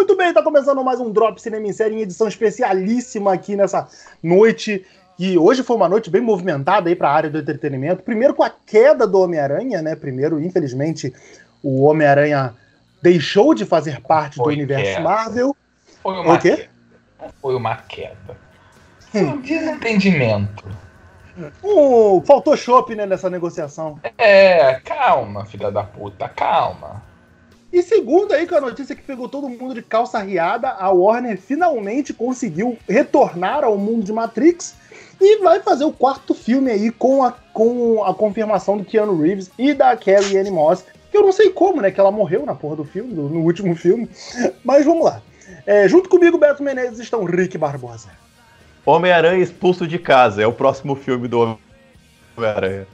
Muito bem, tá começando mais um Drop Cinema em Série em edição especialíssima aqui nessa noite. E hoje foi uma noite bem movimentada aí para a área do entretenimento. Primeiro com a queda do Homem-Aranha, né? Primeiro, infelizmente, o Homem-Aranha deixou de fazer parte foi do universo queda. Marvel. Foi uma o quê? Queda. Foi uma queda. Foi um desentendimento. Um, faltou chopp né, nessa negociação. É, calma, filha da puta, calma. E segundo aí, com a notícia que pegou todo mundo de calça riada, a Warner finalmente conseguiu retornar ao mundo de Matrix e vai fazer o quarto filme aí com a, com a confirmação do Keanu Reeves e da Carrie Anne Moss, que eu não sei como, né, que ela morreu na porra do filme, no último filme, mas vamos lá. É, junto comigo, Beto Menezes, estão Rick Barbosa. Homem-Aranha expulso de casa, é o próximo filme do Homem-Aranha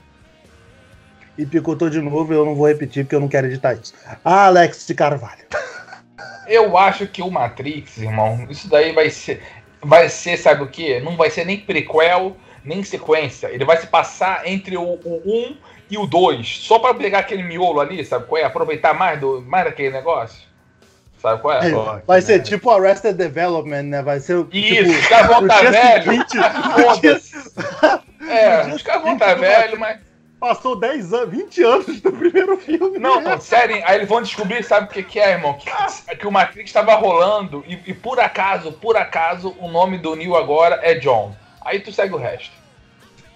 e picotou de novo. Eu não vou repetir porque eu não quero editar isso. Alex de Carvalho. Eu acho que o Matrix, irmão, isso daí vai ser. Vai ser, sabe o que? Não vai ser nem prequel, nem sequência. Ele vai se passar entre o, o 1 e o 2. Só para pegar aquele miolo ali, sabe qual é? Aproveitar mais, do, mais daquele negócio. Sabe qual é? é vai ser tipo Arrested Development, né? Vai ser o. Isso, tipo, os caras vão estar tá velho. Foda-se. É, os caras vão estar tá velho, mas. Passou 10 anos, 20 anos do primeiro filme. Não, né? sério, aí eles vão descobrir, sabe o que, que é, irmão? Que, que o Matrix estava rolando e, e, por acaso, por acaso, o nome do Neo agora é John. Aí tu segue o resto.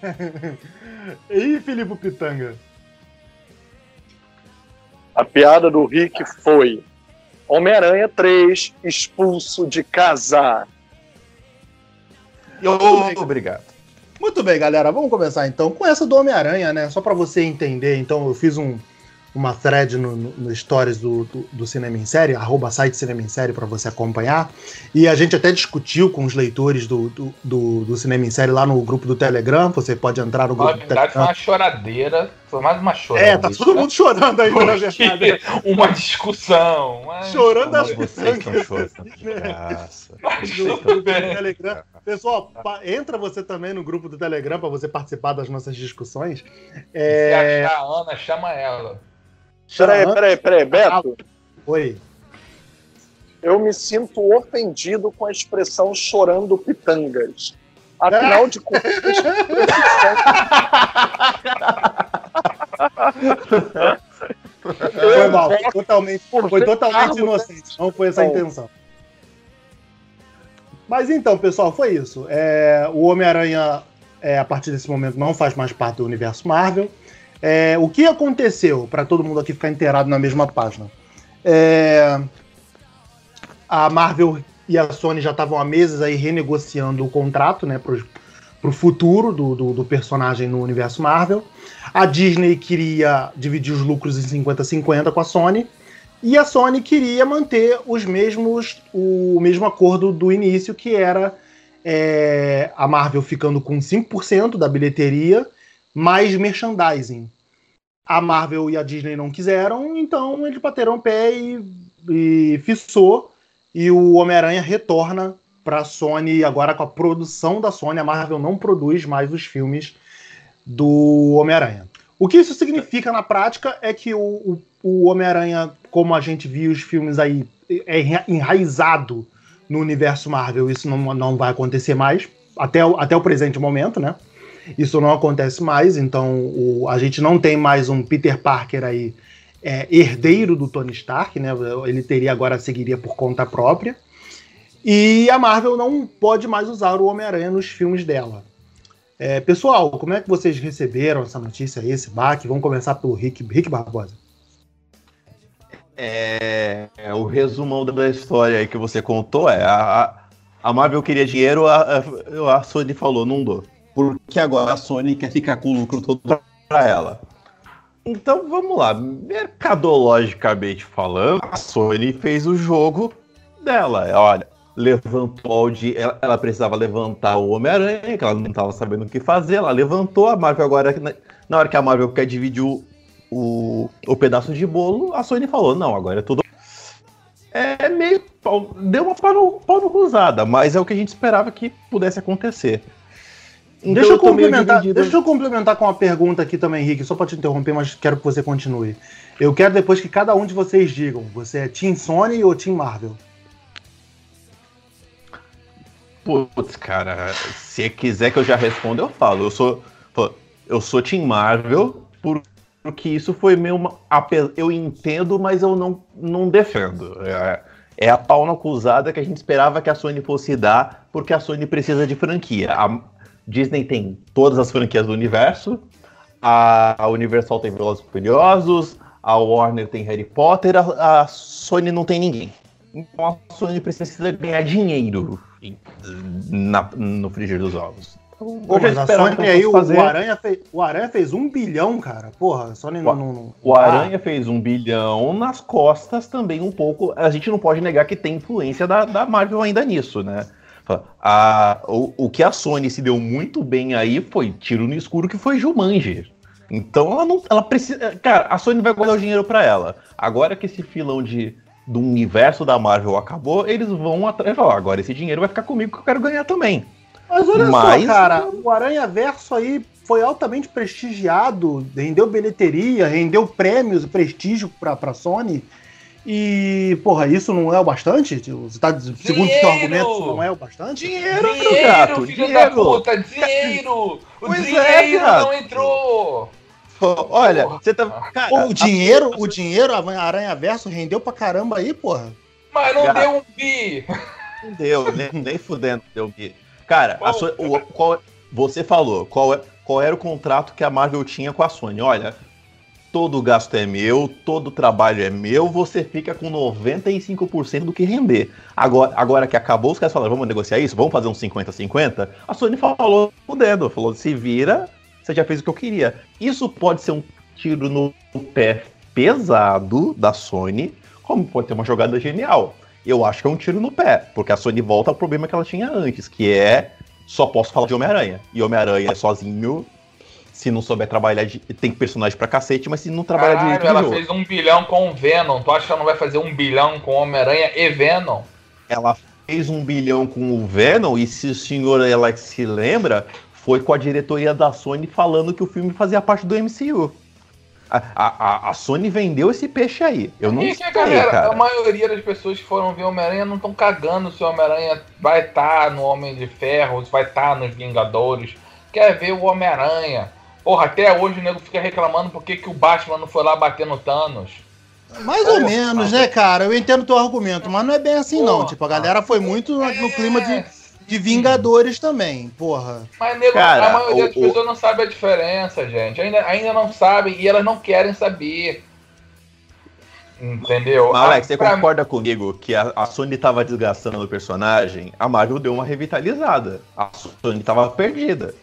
e Filipe Pitanga? A piada do Rick foi: Homem-Aranha 3 expulso de casa. Obrigado. Muito bem, galera. Vamos começar então com essa do Homem-Aranha, né? Só para você entender. Então, eu fiz um, uma thread no, no, no stories do, do, do, Cinema em Série, arroba site Cinema em Série para você acompanhar. E a gente até discutiu com os leitores do, do, do, do, Cinema em Série lá no grupo do Telegram. Você pode entrar no grupo na verdade, foi uma choradeira. Foi mais uma choradeira. É, tá todo mundo chorando aí, na verdade. uma discussão. Mas... Chorando as pessoas. Telegram. Pessoal, entra você também no grupo do Telegram para você participar das nossas discussões. É... Se achar a Ana, chama ela. Peraí, peraí, peraí, Beto. Oi. Eu me sinto ofendido com a expressão chorando pitangas. Afinal de contas. foi mal, foi totalmente, foi totalmente inocente. Não foi essa a intenção. Mas então, pessoal, foi isso. É, o Homem-Aranha, é, a partir desse momento, não faz mais parte do universo Marvel. É, o que aconteceu, para todo mundo aqui ficar inteirado na mesma página? É, a Marvel e a Sony já estavam há meses aí renegociando o contrato né, para o futuro do, do, do, personagem no universo Marvel. A Disney queria dividir os lucros em 50-50 com a Sony. E a Sony queria manter os mesmos, o mesmo acordo do início, que era é, a Marvel ficando com 5% da bilheteria mais merchandising. A Marvel e a Disney não quiseram, então eles bateram o pé e, e fissou. E o Homem-Aranha retorna para a Sony agora com a produção da Sony. A Marvel não produz mais os filmes do Homem-Aranha. O que isso significa na prática é que o, o, o Homem-Aranha, como a gente viu os filmes aí, é enraizado no universo Marvel. Isso não, não vai acontecer mais, até, até o presente momento, né? Isso não acontece mais, então o, a gente não tem mais um Peter Parker aí é, herdeiro do Tony Stark, né? Ele teria agora seguiria por conta própria. E a Marvel não pode mais usar o Homem-Aranha nos filmes dela. É, pessoal, como é que vocês receberam essa notícia esse baque? Vamos começar pelo Rick, Rick Barbosa. É, o resumão da história que você contou é a, a Marvel queria dinheiro, a, a Sony falou, não dou porque agora a Sony quer ficar com o lucro todo para ela. Então vamos lá, mercadologicamente falando, a Sony fez o jogo dela. Olha, levantou de, ela, ela precisava levantar o Homem-Aranha, que ela não estava sabendo o que fazer, ela levantou a Marvel agora na hora que a Marvel quer dividir o, o, o pedaço de bolo, a Sony falou: "Não, agora é tudo é meio deu uma pau no cruzada, mas é o que a gente esperava que pudesse acontecer. Então deixa, eu, eu complementar, deixa eu complementar com uma pergunta aqui também, Henrique, só para te interromper, mas quero que você continue. Eu quero depois que cada um de vocês digam, você é Team Sony ou Team Marvel? Putz, cara, se quiser que eu já responda, eu falo. Eu sou, eu sou Team Marvel porque isso foi meio. Uma, eu entendo, mas eu não, não defendo. É, é a pau na acusada que a gente esperava que a Sony fosse dar, porque a Sony precisa de franquia. A Disney tem todas as franquias do universo, a Universal tem Velozes Furiosos, a Warner tem Harry Potter, a, a Sony não tem ninguém. Então a Sony precisa ganhar dinheiro na, no frigir dos ovos. Então, Pô, mas a Sony aí, o, fazer... o, Aranha fez, o Aranha fez um bilhão, cara. Porra, a Sony não. não, não... O Aranha ah. fez um bilhão nas costas também, um pouco. A gente não pode negar que tem influência da, da Marvel ainda nisso, né? A, o, o que a Sony se deu muito bem aí foi tiro no escuro que foi Jumanji. Então ela não. Ela precisa. Cara, a Sony vai guardar o dinheiro para ela. Agora que esse filão de do universo da Marvel acabou, eles vão atrás. Agora esse dinheiro vai ficar comigo que eu quero ganhar também. Mas olha Mas... só, cara, o Aranha Verso aí foi altamente prestigiado, rendeu bilheteria, rendeu prêmios e prestígio pra, pra Sony. E, porra, isso não é o bastante? Você tá, segundo o seu argumento, isso não é o bastante? Dinheiro, dinheiro gato, filho dinheiro. da puta, dinheiro! O pois dinheiro é, não entrou! Olha, você tá. Cara, o dinheiro, a... o dinheiro, a Aranha Verso rendeu pra caramba aí, porra. Mas não deu um bi. Não deu, nem, nem fudendo deu bi. Cara, sua, o, qual, você falou, qual, é, qual era o contrato que a Marvel tinha com a Sony? Olha, todo gasto é meu, todo trabalho é meu, você fica com 95% do que render. Agora, agora que acabou, os caras falaram, vamos negociar isso? Vamos fazer um 50-50? A Sony falou o dedo, falou, se vira, você já fez o que eu queria. Isso pode ser um tiro no pé pesado da Sony, como pode ter uma jogada genial. Eu acho que é um tiro no pé, porque a Sony volta ao problema que ela tinha antes, que é só posso falar de Homem-Aranha. E Homem-Aranha sozinho, se não souber trabalhar, de, tem personagem pra cacete, mas se não trabalhar Caralho, direito. Ela fez um bilhão com o Venom. Tu acha que ela não vai fazer um bilhão com Homem-Aranha e Venom? Ela fez um bilhão com o Venom, e se o senhor ela se lembra, foi com a diretoria da Sony falando que o filme fazia parte do MCU. A, a, a Sony vendeu esse peixe aí. Eu não e sei, galera, cara. A maioria das pessoas que foram ver Homem-Aranha não estão cagando se o Homem-Aranha vai estar tá no Homem de Ferro, se vai estar tá nos Vingadores. Quer ver o Homem-Aranha. Porra, até hoje o nego fica reclamando por que, que o Batman não foi lá bater no Thanos. Mais Porra, ou menos, né, cara? Eu entendo o teu argumento, mas não é bem assim, Porra, não. Tipo, a galera foi muito no, no clima de é, de Vingadores também, porra. Mas nego, Cara, a maioria o, das pessoas não sabe a diferença, gente. Ainda, ainda não sabem e elas não querem saber. Entendeu? Alex, você pra... concorda comigo que a, a Sony tava desgastando o personagem? A Marvel deu uma revitalizada. A Sony tava perdida.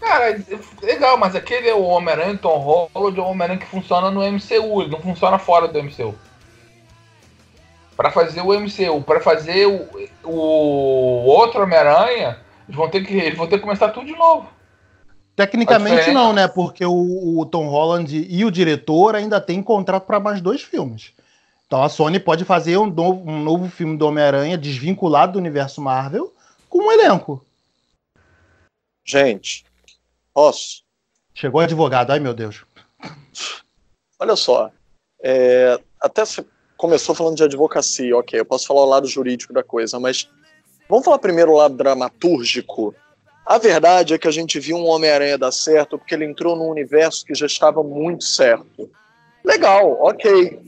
Cara, legal, mas aquele é o Homem-Aranha Tom Holland é o Homem-Aranha que funciona no MCU, ele não funciona fora do MCU para fazer o MCU, para fazer o, o outro Homem-Aranha, eles vão ter que eles vão ter que começar tudo de novo. Tecnicamente não, né? Porque o, o, Tom Holland e o diretor ainda têm contrato para mais dois filmes. Então a Sony pode fazer um novo, um novo filme do Homem-Aranha desvinculado do universo Marvel com um elenco. Gente, posso? Chegou advogado, ai meu Deus. Olha só, é, até se começou falando de advocacia, ok, eu posso falar o lado jurídico da coisa, mas vamos falar primeiro o lado dramatúrgico. A verdade é que a gente viu um Homem-Aranha dar certo porque ele entrou num universo que já estava muito certo. Legal, ok.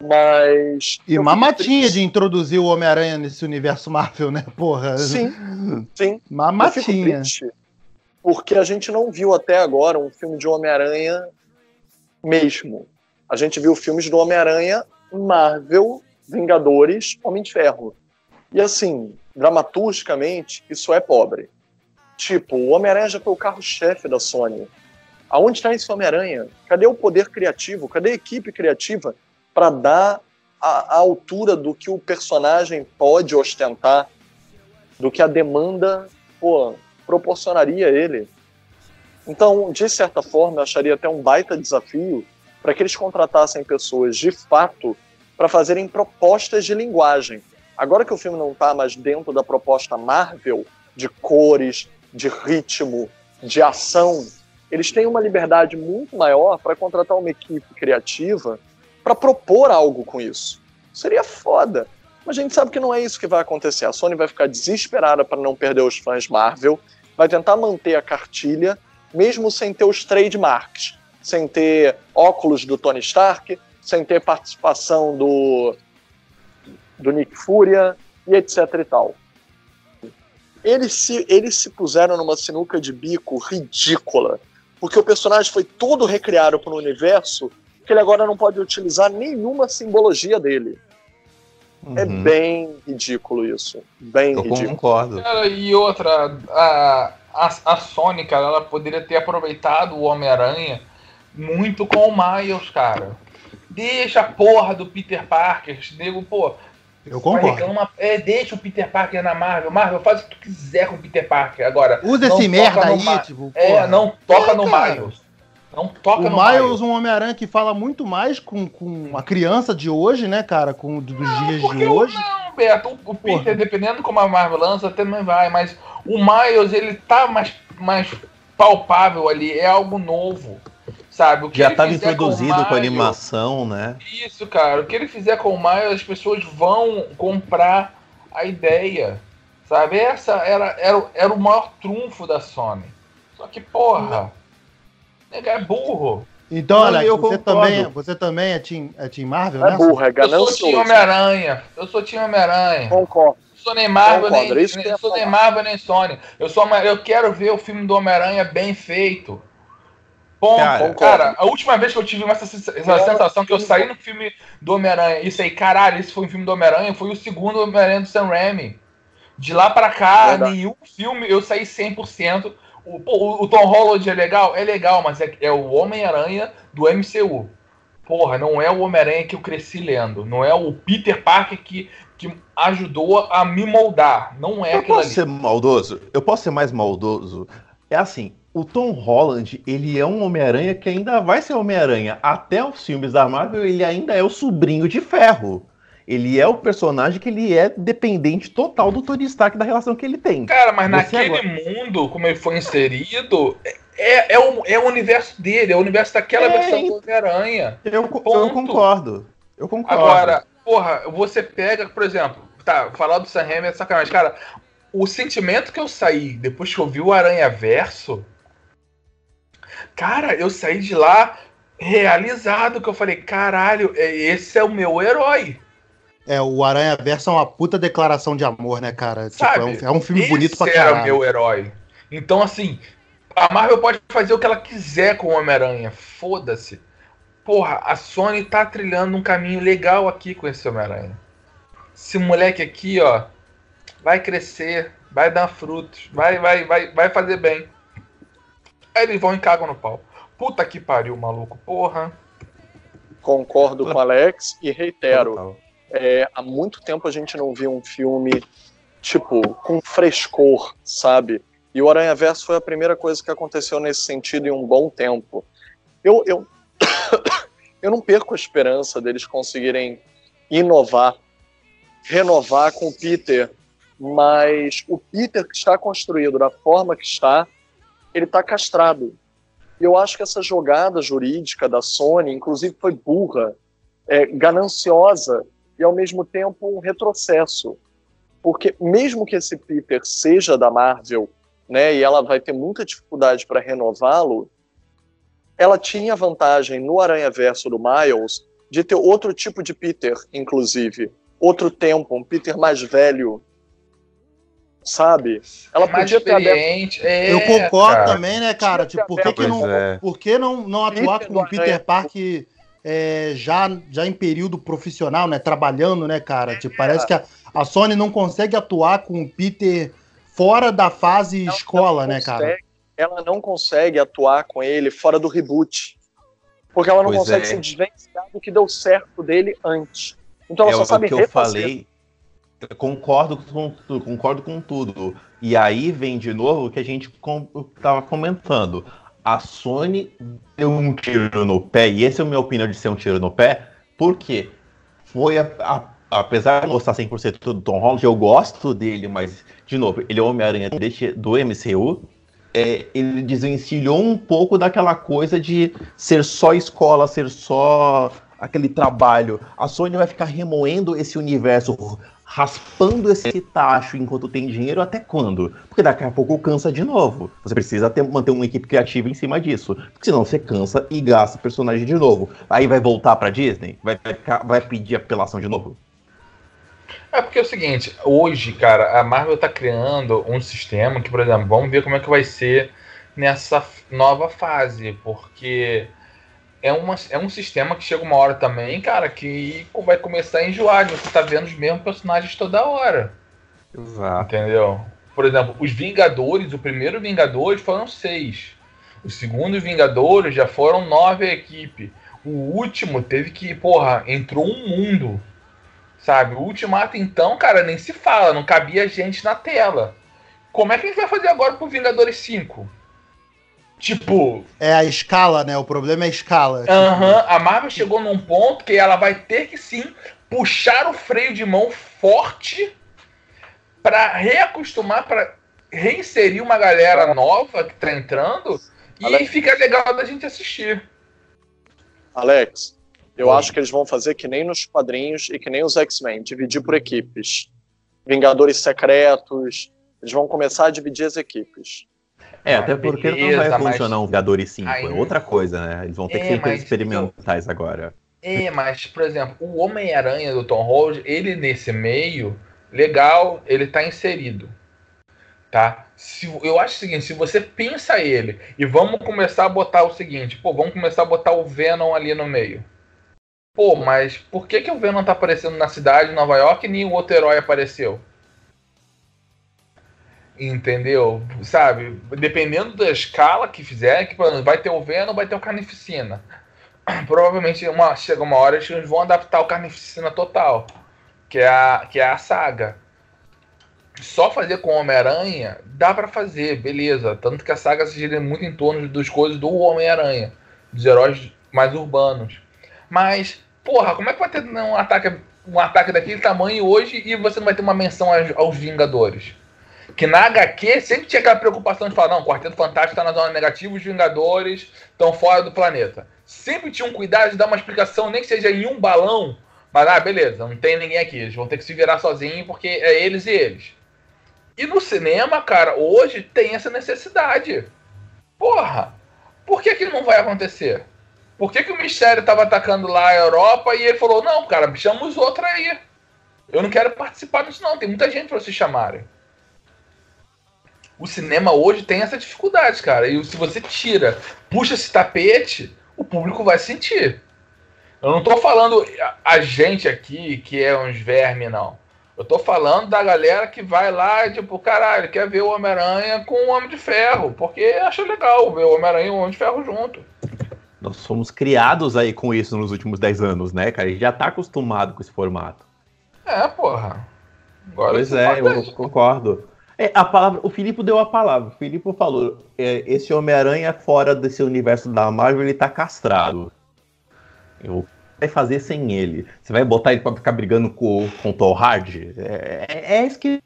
Mas. E mamatinha de introduzir o Homem-Aranha nesse universo Marvel, né? Porra. Sim, sim. Mamatinha. Porque a gente não viu até agora um filme de Homem-Aranha mesmo a gente viu filmes do Homem-Aranha, Marvel, Vingadores, Homem de Ferro. E assim, dramaturgicamente, isso é pobre. Tipo, o Homem-Aranha já foi o carro-chefe da Sony. Aonde está esse Homem-Aranha? Cadê o poder criativo? Cadê a equipe criativa para dar a, a, altura do que o personagem pode ostentar, do que a demanda pô, proporcionaria a ele? Então, de certa forma, eu acharia até um baita desafio para que eles contratassem pessoas de fato para fazerem propostas de linguagem. Agora que o filme não está mais dentro da proposta Marvel, de cores, de ritmo, de ação, eles têm uma liberdade muito maior para contratar uma equipe criativa para propor algo com isso. Seria foda. Mas a gente sabe que não é isso que vai acontecer. A Sony vai ficar desesperada para não perder os fãs Marvel, vai tentar manter a cartilha, mesmo sem ter os trademarks, sem ter óculos do Tony Stark, sem ter participação do, do Nick Furia e etc e tal. Eles se, eles se puseram numa sinuca de bico ridícula, porque o personagem foi todo recriado para um universo que ele agora não pode utilizar nenhuma simbologia dele. É Uhum. bem ridículo isso. Bem Eu ridículo. concordo. Cara, e outra, a, a, a Sony, cara, ela poderia ter aproveitado o Homem-Aranha muito com o Miles, cara. Deixa a porra do Peter Parker, nego, pô. Eu concordo. reclama- é, deixa o Peter Parker na Marvel. Marvel, faz o que tu quiser com o Peter Parker. Agora, Usa esse merda no aí, Ma- tipo. É, porra. não toca É, no cara. Miles. Não toca O no Miles, Miles. um Homem-Aranha que fala muito mais com, com a criança de hoje, né, cara? Com dos dias de hoje. não, Beto, o, o Porra. Peter, dependendo como a Marvel lança, também vai, mas o Miles, ele tá mais, mais palpável ali, é algo novo, sabe? O que Já estava introduzido o com a animação, né? Isso, cara, o que ele fizer com o Miles, as pessoas vão comprar a ideia, sabe? Essa era, era, era o maior trunfo da Sony. Só que, porra, nega é burro. Então, Não, Alex, você também, você também é Team, é team Marvel, né? é burro, é Eu sou time Homem-Aranha, eu sou time Homem-Aranha. Concordo. Eu sou nem Marvel, nem, Concordo, é eu nem, ia sou nem. Marvel, nem Sony. Eu, sou uma, eu quero ver o filme do Homem-Aranha bem feito. Ponto. Cara, Cara, a última vez que eu tive essa, essa sensação que eu saí no filme do Homem-Aranha e sei, caralho, esse foi um filme do Homem-Aranha, foi o segundo Homem-Aranha do Sam Raimi. De lá pra cá, Verdade. nenhum filme eu saí 100%. O, o, o Tom Holland é legal? É legal, mas é, é o Homem-Aranha do MCU. Porra, não é o Homem-Aranha que eu cresci lendo. Não é o Peter Parker que, que ajudou a me moldar. Não é Eu aquilo posso ali. ser maldoso? Eu posso ser mais maldoso? É assim, o Tom Holland, ele é um Homem-Aranha que ainda vai ser Homem-Aranha. Até os filmes da Marvel, ele ainda é o sobrinho de ferro. Ele é o personagem que ele é dependente total do Tony Stark da relação que ele tem. Cara, mas Você naquele mundo, como ele foi inserido, é, é, o, é o universo dele, é o universo daquela É, versão do Homem-Aranha. Eu, eu concordo. Eu concordo. Agora, porra, você pega, por exemplo, tá, falar do Sam Raimi é sacanagem. Cara, o sentimento que eu saí depois que eu vi o Aranha Verso, cara, eu saí de lá realizado, que eu falei, caralho, é- esse é o meu herói. É, o Aranha Verso é uma puta declaração de amor, né, cara? Tipo, Sabe, é, um, é um filme bonito pra Esse era o caralho. meu herói. Então, assim, a Marvel pode fazer o que ela quiser com o Homem-Aranha. Foda-se. Porra, a Sony tá trilhando um caminho legal aqui com esse Homem-Aranha. Esse moleque aqui, ó, vai crescer, vai dar frutos, vai, vai, vai, vai fazer bem. Aí eles vão e cagam no pau. Puta que pariu, maluco. Porra. Concordo com o Alex e reitero. Total. É, há muito tempo a gente não via um filme, tipo, com frescor, sabe? E o Aranha Verso foi a primeira coisa que aconteceu nesse sentido em um bom tempo. Eu, eu, eu não perco a esperança deles conseguirem inovar, renovar com o Peter, mas o Peter que está construído da forma que está, ele está castrado. E eu acho que essa jogada jurídica da Sony, inclusive, foi burra, é, gananciosa e ao mesmo tempo um retrocesso. Porque mesmo que esse Peter seja da Marvel, né, e ela vai ter muita dificuldade para renová-lo, ela tinha vantagem no Aranha Verso do Miles de ter outro tipo de Peter, inclusive, outro tempo, um Peter mais velho, sabe? Ela mais podia ter aberto. É, Eu concordo cara. também, né, cara? Tipo, por que, que não, é. por que não, não atuar Peter com o Peter. Parker é, já, já em período profissional, né? Trabalhando, né, cara? Tipo, parece que a, a Sony não consegue atuar com o Peter fora da fase Ela escola, não né, cara? Ela não consegue atuar com ele fora do reboot. Porque ela não Pois consegue é. se desvencilhar do que deu certo dele antes. Então ela é só o sabe que eu refazer. falei. Eu Concordo com tudo, concordo com tudo. E aí vem de novo o que a gente com, tava comentando. A Sony deu um tiro no pé, e essa é a minha opinião de ser um tiro no pé, porque foi a- a- apesar de não gostar 100% do Tom Holland, eu gosto dele, mas, de novo, ele é o Homem-Aranha do MCU. é, ele desvencilhou um pouco daquela coisa de ser só escola, ser só aquele trabalho. A Sony vai ficar remoendo esse universo, raspando esse tacho enquanto tem dinheiro até quando? Porque daqui a pouco cansa de novo. Você precisa ter, manter uma equipe criativa em cima disso. Porque senão você cansa e gasta personagem de novo. Aí vai voltar pra Disney? Vai, vai, vai pedir apelação de novo? É porque é o seguinte, hoje, cara, a Marvel tá criando um sistema que, por exemplo, vamos ver como é que vai ser nessa nova fase, porque é, uma, é um sistema que chega uma hora também, cara, que vai começar a enjoar, você tá vendo os mesmos personagens toda hora. Exato. Entendeu? Por exemplo, os Vingadores, o primeiro Vingadores foram seis. O segundo Vingadores já foram nove a equipe. O último teve que, porra, entrou um mundo. Sabe? O Ultimato, então, cara, nem se fala, não cabia gente na tela. Como é que a gente vai fazer agora pro Vingadores 5? Tipo. É a escala, né? O problema é a escala. Aham, uhum, a Marvel chegou num ponto que ela vai ter que sim puxar o freio de mão forte para reacostumar, para reinserir uma galera nova que tá entrando e Alex. fica legal da gente assistir. Alex, eu acho que eles vão fazer que nem nos quadrinhos e que nem os X-Men, dividir por equipes. Vingadores secretos, eles vão começar a dividir as equipes. É, até porque beleza, não vai funcionar mas... um Vingadores 5, é outra coisa, né? Eles vão ter é, que ser mas... experimentais agora. É, mas, por exemplo, o Homem-Aranha do Tom Holland, ele nesse meio, legal, ele tá inserido. Tá? Se, eu acho o seguinte, se você pensa ele e vamos começar a botar o seguinte, pô, vamos começar a botar o Venom ali no meio. Pô, mas por que, que o Venom tá aparecendo na cidade de Nova York e nenhum outro herói apareceu? Entendeu? Sabe? Dependendo da escala que fizer, que vai ter o Venom, vai ter o Carnificina. Provavelmente uma, chega uma hora que eles vão adaptar o Carnificina total, que é a, que é a saga. Só fazer com Homem-Aranha dá para fazer, beleza. Tanto que a saga se gira muito em torno das coisas do Homem-Aranha, dos heróis mais urbanos. Mas, porra, como é que vai ter um ataque, um ataque daquele tamanho hoje e você não vai ter uma menção aos, aos Vingadores? Que na HQ sempre tinha aquela preocupação de falar, não, o Quarteto Fantástico está na zona negativa, os Vingadores estão fora do planeta. Sempre tinha um cuidado de dar uma explicação, nem que seja em um balão, mas ah, beleza, não tem ninguém aqui, eles vão ter que se virar sozinhos porque é eles e eles. E no cinema, cara, hoje tem essa necessidade. Porra, por que que não vai acontecer? Por que, que o Mistério estava atacando lá a Europa e ele falou: não, cara, chama os outros aí. Eu não quero participar disso, não. Tem muita gente para se chamarem. O cinema hoje tem essa dificuldade, cara. E se você tira, puxa esse tapete, o público vai sentir. Eu não tô falando a gente aqui que é uns vermes, não. Eu tô falando da galera que vai lá e, tipo, caralho, quer ver o Homem-Aranha com o Homem de Ferro, porque acha legal ver o Homem-Aranha e o Homem de Ferro junto. Nós fomos criados aí com isso nos últimos 10 anos, né, cara? A gente já tá acostumado com esse formato. É, porra. Agora pois é, eu concordo. É, a palavra, o Filipe deu a palavra. O Filipe falou: é, esse Homem-Aranha fora desse universo da Marvel, ele tá castrado. Eu vai fazer sem ele? Você vai botar ele pra ficar brigando com, com o Tom Hardy? É, é, é isso que.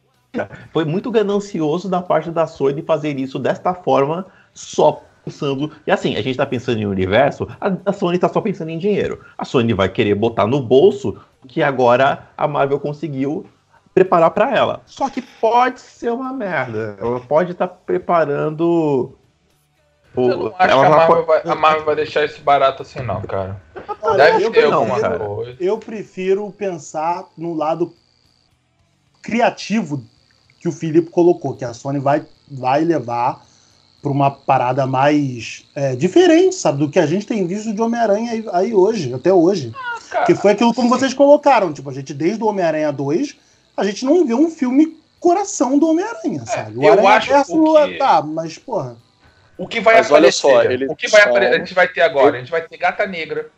Foi muito ganancioso da parte da Sony fazer isso desta forma, só pensando. E assim, a gente tá pensando em universo, a, a Sony tá só pensando em dinheiro. A Sony vai querer botar no bolso que agora a Marvel conseguiu preparar para ela. Só que pode ser uma merda. Ela pode estar tá preparando. O... Eu não acho ela que a Marvel, vai, a Marvel, vai, deixar esse barato assim, não, cara. Deve ter alguma coisa. Eu prefiro pensar no lado criativo que o Filipe colocou, que a Sony vai, vai levar para uma parada mais é, diferente, sabe, do que a gente tem visto de Homem-Aranha aí, aí, hoje, até hoje. Ah, que foi aquilo como vocês colocaram, tipo, a gente desde o Homem-Aranha 2, a gente não vê um filme coração do Homem-Aranha, é, sabe? O eu acho que... tá, mas porra. O que vai mas aparecer? Olha só, ele o que vai só... a gente vai ter agora? A gente vai ter Gata Negra.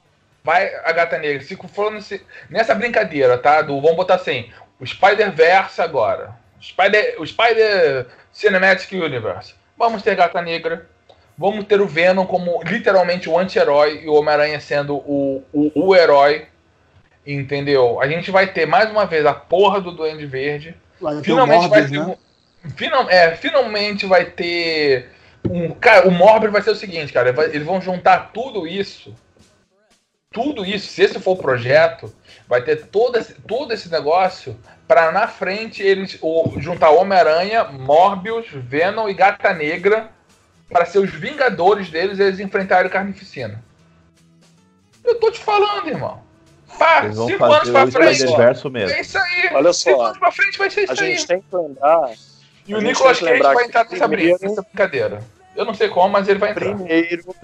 Vai a Gata Negra. Se for nesse, nessa brincadeira, tá? Do, vamos botar assim, o Spider-Verse agora. Spider, o Spider Cinematic Universe Vamos ter Gata Negra. Vamos ter o Venom como literalmente o anti-herói e o Homem-Aranha sendo o, o, o, herói. Entendeu? A gente vai ter mais uma vez a porra do Duende Verde. Vai finalmente vai ter. Né? Um, final, é, finalmente vai ter. Um, cara, o Morbid vai ser o seguinte, cara. Eles vão juntar tudo isso tudo isso, se esse for o projeto, vai ter todo esse, todo esse negócio para na frente eles o, juntar Homem-Aranha, Morbius, Venom e Gata Negra para ser os vingadores deles eles enfrentarem o Carnificina. Eu tô te falando, irmão. Pá, Eles vão cinco anos fazer pra o frente. Spider-Verso mesmo. É isso aí. Olha Cinco só, anos pra frente vai ser a isso aí. gente tem que lembrar. E a o Nicolas Cage vai entrar nessa, primeiro- brinca, nessa brincadeira. Eu não sei como, mas ele vai entrar. Primeiro,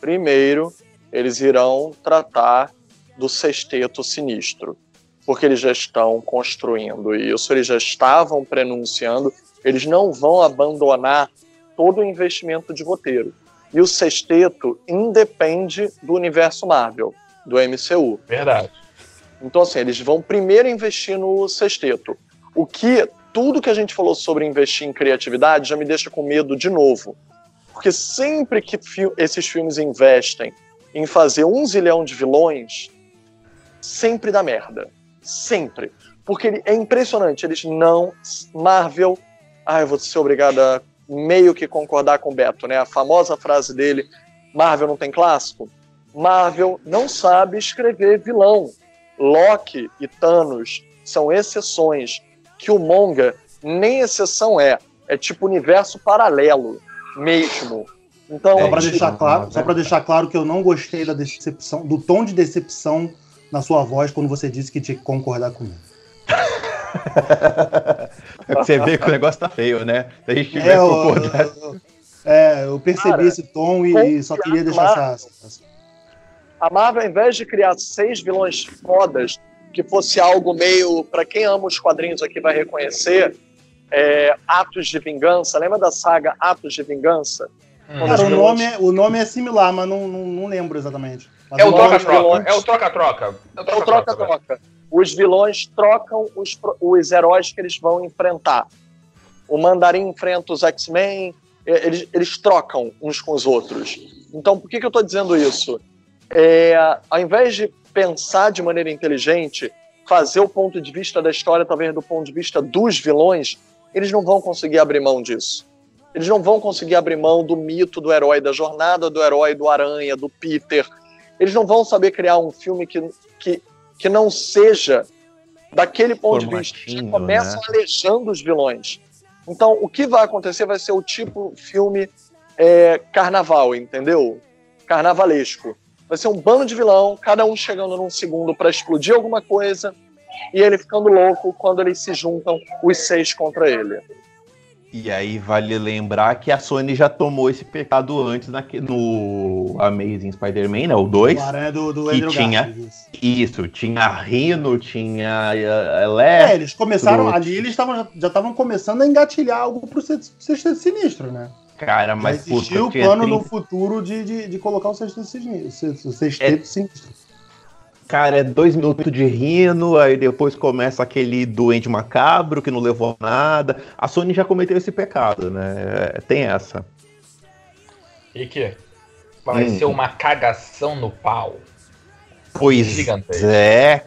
primeiro, eles irão tratar do sexteto sinistro, porque eles já estão construindo isso, eles já estavam prenunciando, eles não vão abandonar todo o investimento de roteiro. E o sexteto independe do universo Marvel, do MCU. Verdade. Então, assim, eles vão primeiro investir no sexteto. O que tudo que a gente falou sobre investir em criatividade já me deixa com medo de novo. Porque sempre que fi- esses filmes investem em fazer um zilhão de vilões, sempre dá merda. Sempre. Porque ele- é impressionante, eles não. Marvel. Ah, eu vou ser obrigado a meio que concordar com o Beto, né? A famosa frase dele: Marvel não tem clássico. Marvel não sabe escrever vilão. Loki e Thanos são exceções. Killmonger nem exceção é. É tipo universo paralelo mesmo. Então, Só pra É, deixar isso. claro, só para deixar claro que eu não gostei da decepção, do tom de decepção na sua voz quando você disse que tinha que concordar comigo. Você vê que o negócio tá feio, né? Se a gente É, tiver eu, concordado. eu- é, eu percebi Cara, esse tom e, e só queria deixar confiar essa. essa- a Marvel, ao invés de criar seis vilões fodas, que fosse algo meio. Para quem ama os quadrinhos aqui vai reconhecer, é, Atos de Vingança. Lembra da saga Atos de Vingança? Hum. Cara, o nome, é, o nome é similar, mas não, não, não lembro exatamente. É o nome- troca-troca. vilões. É o troca-troca. É o É o troca-troca. troca-troca. Os vilões trocam os, os heróis que eles vão enfrentar. O Mandarim enfrenta os X-Men, eles, eles trocam uns com os outros. Então, por que, que eu estou dizendo isso? É, ao invés de pensar de maneira inteligente, fazer o ponto de vista da história, talvez do ponto de vista dos vilões, eles não vão conseguir abrir mão disso. Eles não vão conseguir abrir mão do mito do herói, da jornada do herói, do Aranha, do Peter. Eles não vão saber criar um filme que, que, que não seja daquele ponto de vista. Formatinho, começam né? alejando os vilões. Então, o que vai acontecer vai ser o tipo filme é, carnaval, entendeu? Carnavalesco. Vai ser um bando de vilão, cada um chegando num segundo para explodir alguma coisa e ele ficando louco quando eles se juntam, os seis contra ele. E aí vale lembrar que a Sony já tomou esse pecado antes naque- no Amazing Spider-Man, né? O 2. O Aranha do, do Que tinha- Garfield, isso. Tinha Rhino, tinha eh, É, Electro. eles começaram, ali eles tavam, já estavam começando a engatilhar algo pro Sex- Sexteto Sinistro, né? Cara, Mas existia puta, o tinha plano 30 no futuro de, de, de colocar o Sexteto Sinistro. o É. Sexteto Sinistro. Cara, é dois minutos de Rhino, aí depois começa aquele doente macabro que não levou a nada. A Sony já cometeu esse pecado, né? É, Tem essa. E que? Vai Hum. ser uma cagação no pau. Pois Gigantesco. é.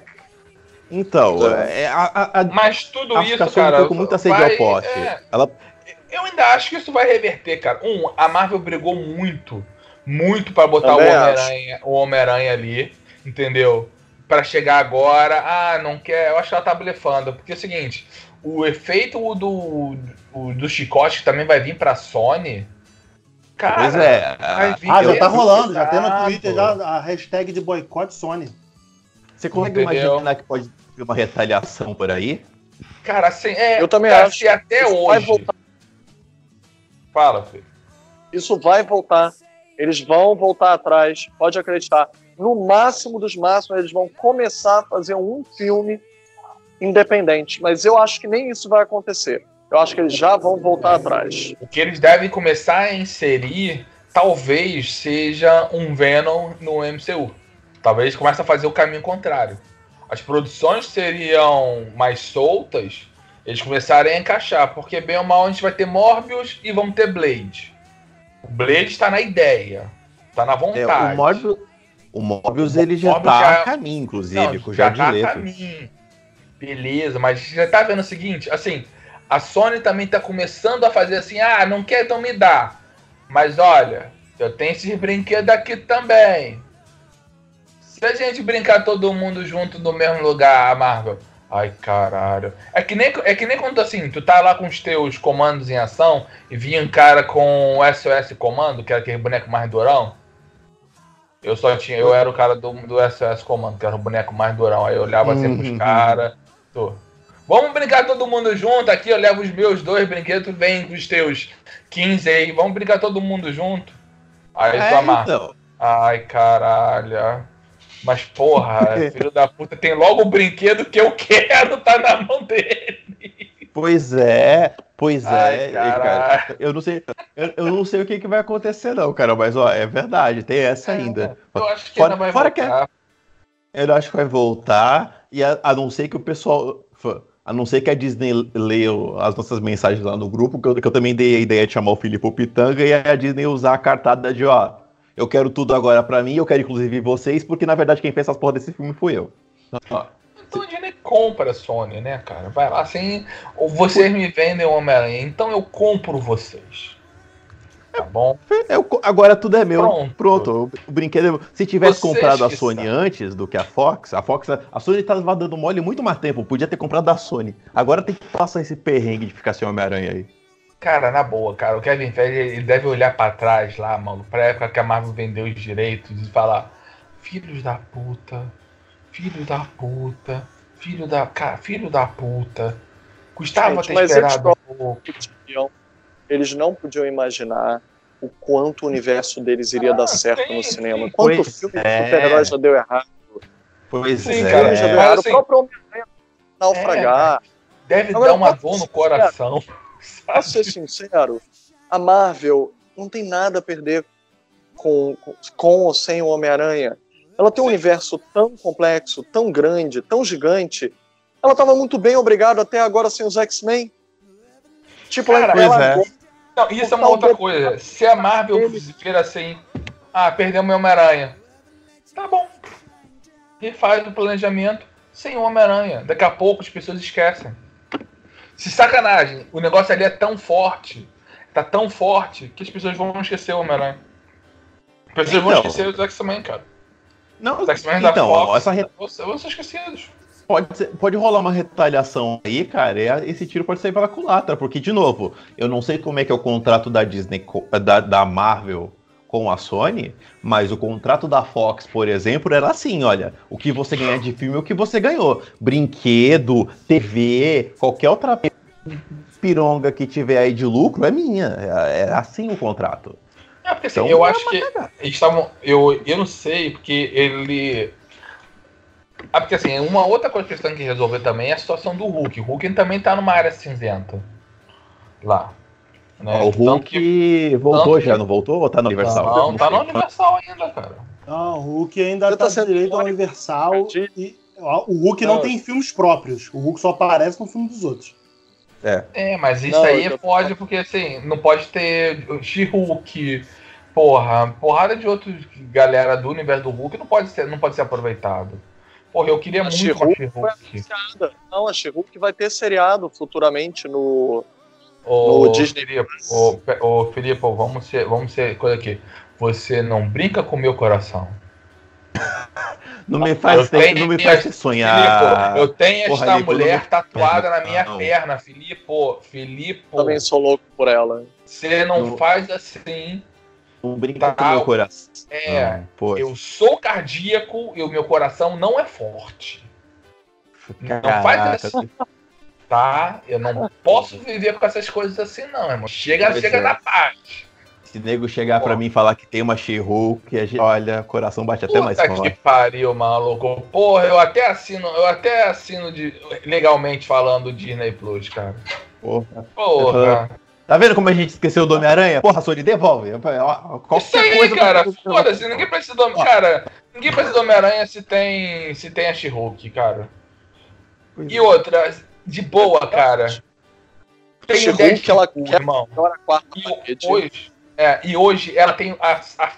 Então, é, a, a, Mas tudo a isso, Sony cara. foi com muita sede vai- ao poste. é, Ela eu ainda acho que isso vai reverter, cara. Um, a Marvel brigou muito, muito pra botar o Também Homem-Aranha o Homem-Aranha ali, entendeu? Pra chegar agora, ah, não quer. Eu acho que ela tá blefando. Porque é o seguinte, o efeito do, do, do chicote que também vai vir pra Sony. Cara, Pois é. Ah, já tá rolando, já tem no Twitter já a hashtag de boicote Sony. Você consegue Entendeu? imaginar que pode ter uma retaliação por aí? Cara, assim, é. Eu também cara, acho Se até hoje. Fala, filho. Isso vai voltar. Eles vão voltar atrás, pode acreditar. No máximo dos máximos, eles vão começar a fazer um filme independente. Mas eu acho que nem isso vai acontecer. Eu acho que eles já vão voltar atrás. O que eles devem começar a inserir talvez seja um Venom no MCU. Talvez eles comecem a fazer o caminho contrário. As produções seriam mais soltas, eles começarem a encaixar, porque bem ou mal a gente vai ter Morbius e vamos ter Blade. O Blade está na ideia, está na É, vontade. o Morbius, o Morbius ele já tá já- a caminho, inclusive, Não, com o já Jared tá a caminho. Beleza, mas você tá vendo o seguinte, assim, a Sony também tá começando a fazer assim, ah, não quer, então me dá. Mas olha, eu tenho esses brinquedos aqui também. Se a gente brincar todo mundo junto no mesmo lugar, Marvel. Ai, caralho. É que, nem, é que nem quando assim, tu tá lá com os teus comandos em ação e vinha um cara com o SOS Comando, que era aquele boneco mais durão. Eu só tinha, eu era o cara do, do SOS Comando, que era o boneco mais durão. Aí eu olhava assim pros Uhum. caras. Vamos brincar todo mundo junto aqui, eu levo os meus dois brinquedos, tu vem com os teus 15 aí, vamos brincar todo mundo junto. Aí tu É, amarra. então. Ai, caralho. Mas, porra, filho da puta, tem logo o brinquedo que eu quero tá na mão dele. Pois é, pois Ai, é, cara. Eu não sei, eu, eu não sei o que, que vai acontecer, não, cara, mas ó, é verdade, tem essa ainda. Eu acho que Fora- ainda vai fora que é- voltar. Eu acho que vai voltar, e a, a não ser que o pessoal. A não ser que a Disney leu as nossas mensagens lá no grupo, que eu, que eu também dei a ideia de chamar o Filipe Pitanga e a Disney usar a cartada de, ó, eu quero tudo agora pra mim, eu quero inclusive vocês, porque na verdade quem fez essas porra desse filme fui eu. Ó, Então a Disney compra a Sony, né, cara? Vai lá assim, ou vocês me vendem o Homem-Aranha, então eu compro vocês. Tá bom? eu co- agora tudo é meu. Pronto. Pronto. o brinquedo. é meu. Se tivesse Vocês comprado a Sony sabem. antes do que a Fox, a Fox, a Sony tava dando mole muito mais tempo. Podia ter comprado da Sony. Agora tem que passar esse perrengue de ficar sem Homem-Aranha aí. Cara, na boa, cara, o Kevin Feige ele deve olhar pra trás lá, mano, pra época que a Marvel vendeu os direitos e falar: Filhos da puta, filho da puta, filho da. Cara, filho da puta. Custava Gente, ter mas esperado eles um pouco. podiam- eles não podiam imaginar o quanto o universo deles iria Ah, dar certo sim, no cinema. sim. Quanto Pois filme é. de super-herói já deu errado. Pois Sim, é. cara, já deu Mas errado. assim- O próprio Homem-Aranha naufragar. Deve Agora, dar uma dor no coração. Pra ser sincero, a Marvel não tem nada a perder com, com, com ou sem o Homem-Aranha. Ela tem um Sim. universo tão complexo, tão grande, tão gigante. Ela estava muito bem, obrigado, até agora sem os X-Men. Tipo, Cara, ela, pois é. Não, isso é uma outra coisa. Se a Marvel vira assim, ah, perdeu meu Homem-Aranha. Tá bom. Refaz o planejamento sem o Homem-Aranha. Daqui a pouco as pessoas esquecem. Se sacanagem, o negócio ali é tão forte, tá tão forte, que as pessoas vão esquecer o Homem-Aranha. As pessoas vão Então. esquecer os X-Men, cara. Não, Os X-Men da então, Fox essa re- vão ser- vão esquecidos. pode, ser- pode rolar uma retaliação aí, cara, esse tiro pode sair pela culatra, porque, de novo, eu não sei como é que é o contrato da Disney, da, da Marvel com a Sony, mas o contrato da Fox, por exemplo, era assim, olha, o que você ganhar de filme é o que você ganhou. Brinquedo, TV, qualquer outra pironga que tiver aí de lucro é minha. É, é assim o contrato. É, porque assim, Então, eu é acho que eles estavam. Eu, eu não sei, porque ele. Ah, porque assim, uma outra coisa que eles têm que resolver também é a situação do Hulk. O Hulk também tá numa área cinzenta. Lá. Né? o Tanto Hulk que- voltou tanto já, que- não voltou? Ou tá no Universal? Não, tá no. Universal ainda, cara. Não, o Hulk ainda Você tá, tá sendo direito ao Universal. E, o Hulk não Não. tem filmes próprios. O Hulk só aparece no filme dos outros. É, mas isso Não, aí tô- pode, porque assim, não pode ter She-Hulk, porra, porrada de outros galera do universo do Hulk não pode ser, não pode ser aproveitado. Porra, eu queria A muito foi She-Hulk. Não, a She-Hulk vai ter seriado futuramente no. Ô, No Disney Filipe, Pe- ô, Filipe, vamos ser, vamos ser coisa aqui. Você não brinca com o meu coração. Não me faz, Eu tenho- não me faz Filipe, sonhar. eu tenho porra, esta mulher não- tatuada na minha Não. perna, Filipe. Filipe, Também sou louco por ela. você não Não. faz assim. Não brinca Tá. com o meu coração. É, Pô, eu sou cardíaco e o meu coração não é forte. Não faz caraca. assim. Tá? Eu não posso viver com essas coisas assim, não, irmão. Chega, Pois chega é. na paz. Se nego chegar Pô. pra mim e falar que tem uma She-Hulk, a gente- olha, coração bate até mais Puta que forte. pariu, maluco. Porra, eu até assino, eu até assino de, legalmente falando Disney Plus, cara. Porra. Porra. Tá vendo como a gente esqueceu do Homem-Aranha? Porra, Sony, devolve. Qualquer Isso aí, coisa cara. Foda-se, ninguém precisa do. Cara, ninguém precisa do Homem-Aranha se tem, se tem a She-Hulk, cara. E outra, de boa, cara. Tem o She-Hulk, ela Deadpool, quer irmão. agora a quarta E parede. hoje, é, e hoje ela tem a, a,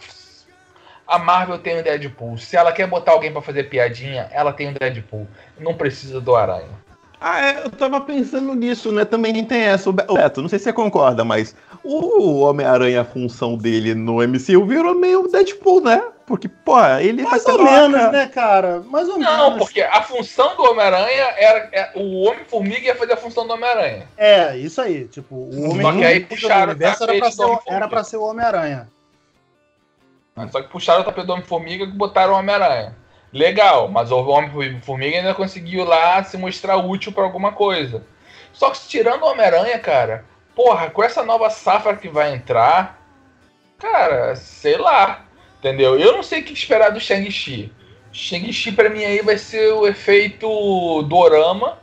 a Marvel tem o Deadpool. Se ela quer botar alguém pra fazer piadinha, ela tem o Deadpool. Não precisa do Aranha. Ah, é, eu tava pensando nisso, né? Também tem essa. O Beto, não sei se você concorda, mas o Homem-Aranha, a função dele no MCU virou meio Deadpool, né? Porque, pô, ele Mais ou menos, cara. né, cara? Mais ou Não, menos. porque a função do Homem-Aranha era. é- o Homem-Formiga ia fazer a função do Homem-Aranha. É, isso aí. Tipo, o Só homem que aí puxaram o era pra, tapete ser, do o- Homem-Formiga. era pra ser o Homem-Aranha. Só que puxaram o tapete do Homem-Formiga e botaram o Homem-Aranha. Legal, mas o Homem-Formiga ainda conseguiu lá se mostrar útil pra alguma coisa. Só que tirando o Homem-Aranha, cara, porra, com essa nova safra que vai entrar, cara, sei lá. Entendeu? Eu não sei o que esperar do Shang-Chi. Shang-Chi pra mim aí vai ser o efeito dorama,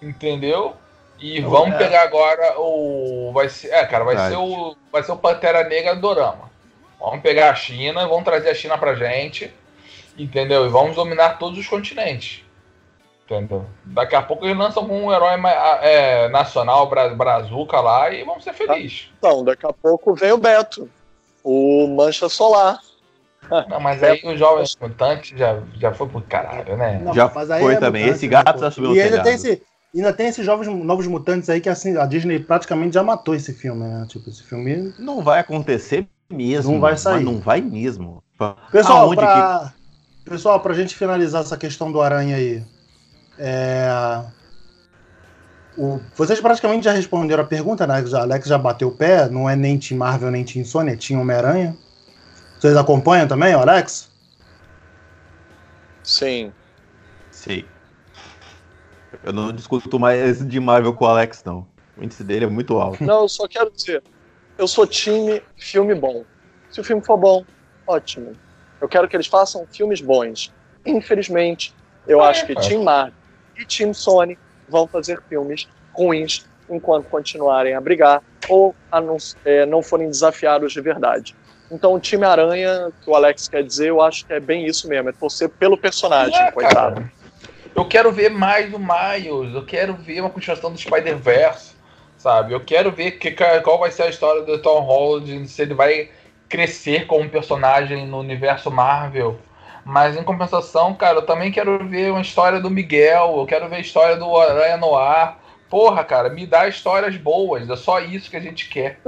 entendeu? E Não, vamos é. pegar agora o vai ser, é, cara, vai Verdade. ser o vai ser o Pantera Negra dorama. Vamos pegar a China, vamos trazer a China pra gente, entendeu? E vamos dominar todos os continentes. Entendeu? Daqui a pouco eles lançam um herói é, nacional, bra brazuca lá, e vamos ser felizes. Então, daqui a pouco vem o Beto, o Mancha Solar. Não, mas aí os jovens mutantes já, já foi pro caralho, né? Não, Já mas aí foi é também. mutante, Esse gato já subiu E ainda telhado. tem, esse, ainda tem esses jovens, novos mutantes aí que assim, a Disney praticamente já matou esse filme, né? Tipo, esse filme. Não vai acontecer mesmo. Não vai sair. Não vai mesmo. Pessoal, Aonde pra, pessoal, pra gente finalizar essa questão do Aranha aí. É... o- vocês praticamente já responderam a pergunta, né? O Alex já bateu o pé, não é nem Team Marvel nem Team Sony, é Team Homem-Aranha. Vocês acompanham também, o Alex? Sim. Sei. Eu não discuto mais de Marvel com o Alex, não. O índice dele é muito alto. Não, eu só quero dizer, eu sou time filme bom. Se o filme for bom, ótimo. Eu quero que eles façam filmes bons. Infelizmente, eu É, acho que cara. Team Marvel e Team Sony vão fazer filmes ruins enquanto continuarem a brigar ou a não, é, não forem desafiados de verdade. Então, o time Aranha, que o Alex quer dizer, eu acho que é bem isso mesmo, é torcer pelo personagem, É, coitado. cara. Eu quero ver mais do Miles, eu quero ver uma continuação do Spider-Verse, sabe? Eu quero ver que, qual vai ser a história do Tom Holland, se ele vai crescer como personagem no universo Marvel. Mas em compensação, cara, eu também quero ver uma história do Miguel, eu quero ver a história do Aranha Noir. Porra, cara, me dá histórias boas, é só isso que a gente quer.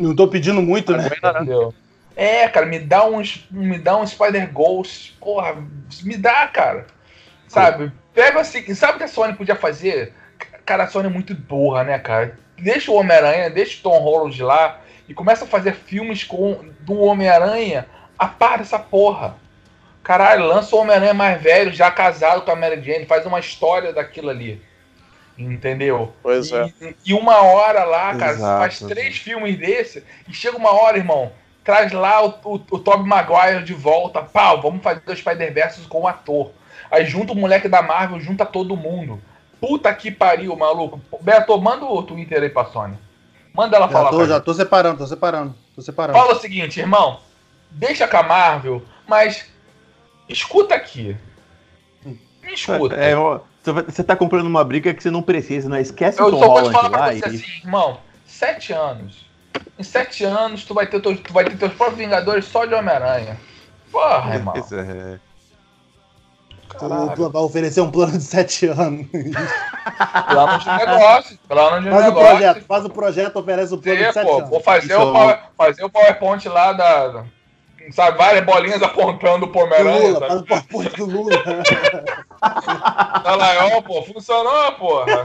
Não tô pedindo muito, né? Gwen Aranha. Entendeu? É, cara, me dá uns. Me dá um Spider Ghost. Porra, me dá, cara. Sabe? Pega assim. Sabe o que a Sony podia fazer? Cara, a Sony é muito burra, né, cara? Deixa o Homem-Aranha, deixa o Tom Holland lá e começa a fazer filmes com do Homem-Aranha a par dessa porra. Caralho, lança o Homem-Aranha mais velho, já casado com a Mary Jane, faz uma história daquilo ali. Entendeu? Pois é. E, e uma hora lá, cara, Exato, faz três filmes desse e chega uma hora, irmão, traz lá o, o, o Tobey Maguire de volta, pau, vamos fazer o Spider-Verse com o ator. Aí junta o moleque da Marvel, junta todo mundo. Puta que pariu, maluco. Beto, manda o Twitter aí pra Sony. Manda ela Já falar tô, já gente. tô separando, tô separando, tô separando. Fala o seguinte, irmão. Deixa com a Marvel, mas escuta aqui. Me escuta. É, ó, você tá comprando uma briga que você não precisa, né? Esquece Eu o Tom só vou te Holland falar pra você assim, irmão, sete anos. Em sete anos, tu vai ter, teu- tu vai ter teus próprios Vingadores só de Homem-Aranha. Porra, irmão. Pois é. Caralho. Tu vai oferecer um plano de sete anos. Plano de negócio. Plano de Faz o negócio. projeto, faz o projeto, oferece o plano É, de sete pô, anos. vou fazer Isso. o, power, fazer o PowerPoint lá da. Sabe, várias bolinhas apontando pro Homem-Aranha. Lula, faz o PowerPoint do Lula. Tá lá, ó, pô, funcionou, porra.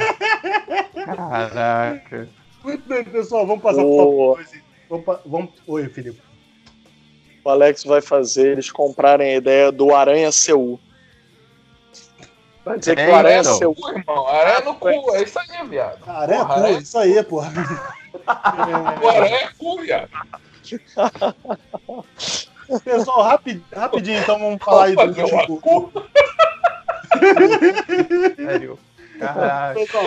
Caraca. Muito bem, pessoal, vamos passar pro O- top dois, hein? Vamos. Oi, Felipe. o Alex vai fazer eles comprarem a ideia do Aranha Seul. Vai dizer que É, o Aranha então. Seul. Pô, irmão, aranha no cu, é isso aí, viado. É Porra, cu, isso aí, porra. O aranha é cu, viado. Pessoal, rapi- rapidinho, então vamos falar aí do último. cu. Sério. Caraca. Pessoal,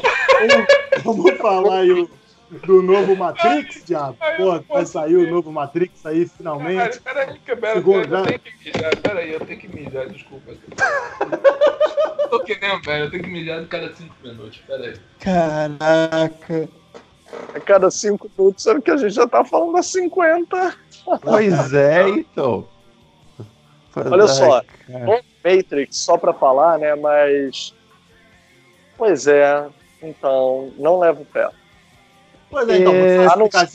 vamos, vamos falar aí o- do novo Matrix, diabo. Pô, vai sair o novo Matrix aí finalmente. Peraí, que pera, Segundo, pera, eu tenho que mijar, peraí, eu tenho que mijar, desculpa. Tô querendo, velho, eu tenho que mijar de cada cinco minutos, peraí. Caraca. A cada cinco minutos, sendo que a gente já tá falando há 50. Pois é, então. Olha só, Ai, Bom, Matrix, só pra falar, né? Mas. Pois é, então, não leva o pé. Pois é, então, É, só explicar,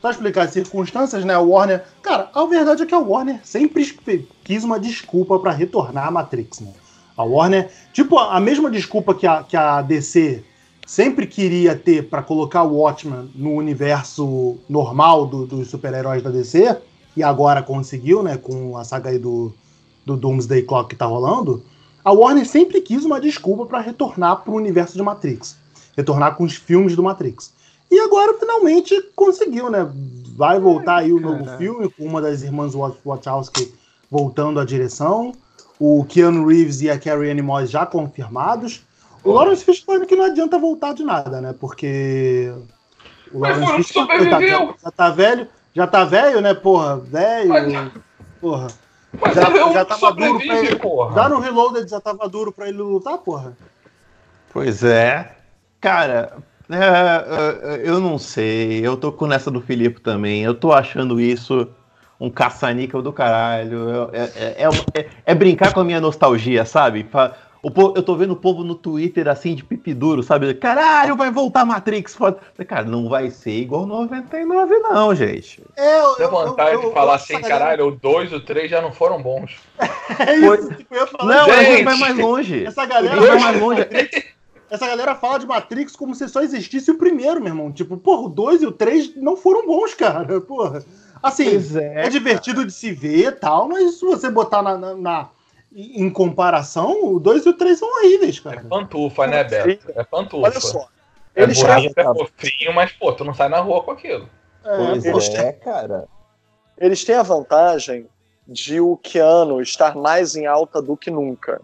só explicar as circunstâncias, né? A Warner. Cara, a verdade é que a Warner sempre quis uma desculpa para retornar a Matrix, né? A Warner, tipo, a mesma desculpa que a, que a DC sempre queria ter para colocar o Watchman no universo normal do, dos super-heróis da DC, e agora conseguiu, né, com a saga aí do, do Doomsday Clock que tá rolando, a Warner sempre quis uma desculpa para retornar pro universo de Matrix. Retornar com os filmes do Matrix. E agora finalmente conseguiu, né? Vai voltar aí o novo filme com uma das irmãs Wachowski voltando à direção. O Keanu Reeves e a Carrie Anne Moss já confirmados. O Lawrence Fishburne que não adianta voltar de nada, né? Porque o Lawrence Fishburne tá, já, já tá velho, já tá velho, né? Porra, velho. Mas... Porra. Mas já, já tava duro pra ele. Porra. Já no Reloaded já tava duro pra ele lutar, porra. Pois é. Cara, é, é, eu não sei. Eu tô com nessa do Filipe também. Eu tô achando isso um caça-níquel do caralho. É, é, é, é, é brincar com a minha nostalgia, sabe? O povo, eu tô vendo o povo no Twitter assim de pipi duro, sabe? Caralho, vai voltar Matrix. Cara, não vai ser igual 99, não, gente. É, eu, Deu vontade eu, eu, de falar assim, caralho, o 2 e o 3 já não foram bons. é isso, tipo, eu falar, Não, gente, a gente vai mais longe. Essa galera vai mais longe. essa galera fala de Matrix como se só existisse o primeiro, meu irmão. Tipo, porra, o 2 e o 3 não foram bons, cara. Porra. Assim, é, é, divertido cara. de se ver e tal, mas se você botar na, na, na em comparação, o 2 e o 3 são horríveis, cara. É pantufa, né, Beto? É pantufa. Olha só. É Eles bonito, é fofinho, mas, pô, tu não sai na rua com aquilo. É, pois Eles é, têm... cara. Eles têm a vantagem de o Keanu estar mais em alta do que nunca.